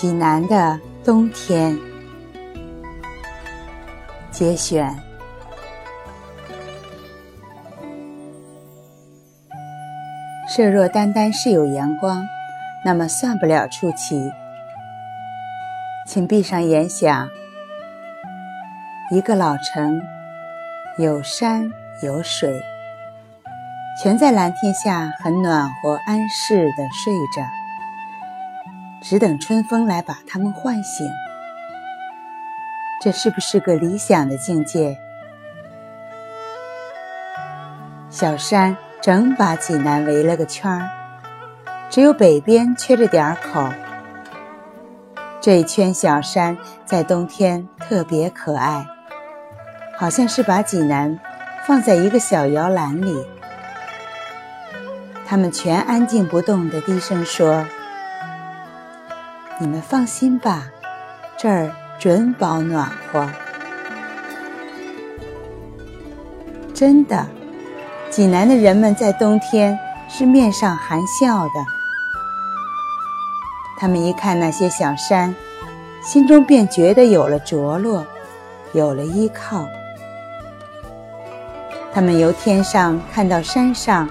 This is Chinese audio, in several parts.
济南的冬天节选。设若单单是有阳光，那么算不了出奇。请闭上眼想，一个老城，有山有水，全在蓝天下很暖和安适的睡着，只等春风来把它们唤醒。这是不是个理想的境界？小山整把济南围了个圈儿，只有北边缺着点儿口。这一圈小山在冬天特别可爱，好像是把济南放在一个小摇篮里。他们全安静不动地低声说：“你们放心吧，这儿准保暖和。”真的，济南的人们在冬天是面上含笑的。他们一看那些小山，心中便觉得有了着落，有了依靠。他们由天上看到山上，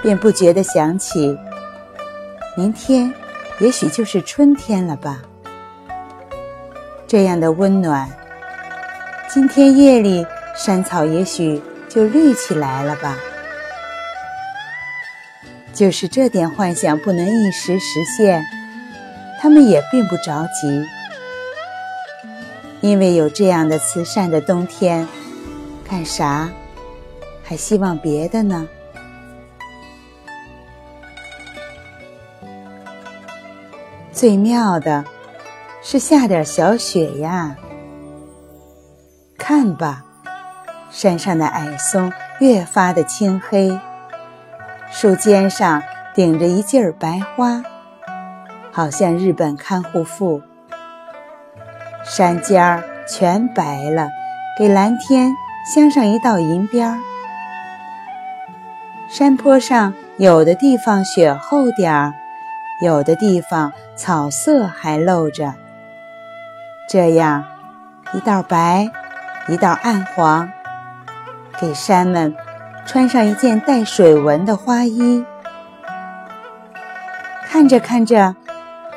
便不觉得想起，明天也许就是春天了吧。这样的温暖，今天夜里山草也许就绿起来了吧。就是这点幻想不能一时实现。他们也并不着急，因为有这样的慈善的冬天，干啥还希望别的呢？最妙的是下点小雪呀！看吧，山上的矮松越发的青黑，树尖上顶着一劲儿白花。好像日本看护妇，山尖儿全白了，给蓝天镶上一道银边儿。山坡上有的地方雪厚点儿，有的地方草色还露着。这样一道白，一道暗黄，给山们穿上一件带水纹的花衣。看着看着。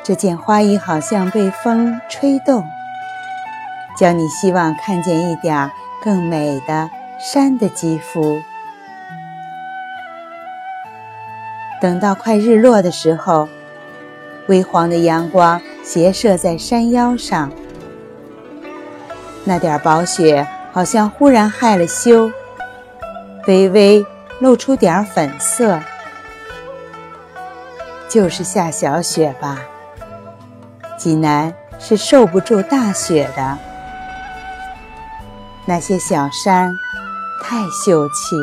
这件花衣好像被风吹动，叫你希望看见一点更美的山的肌肤。等到快日落的时候，微黄的阳光斜射在山腰上，那点薄雪好像忽然害了羞，微微露出点粉色，就是下小雪吧。济南是受不住大雪的，那些小山太秀气。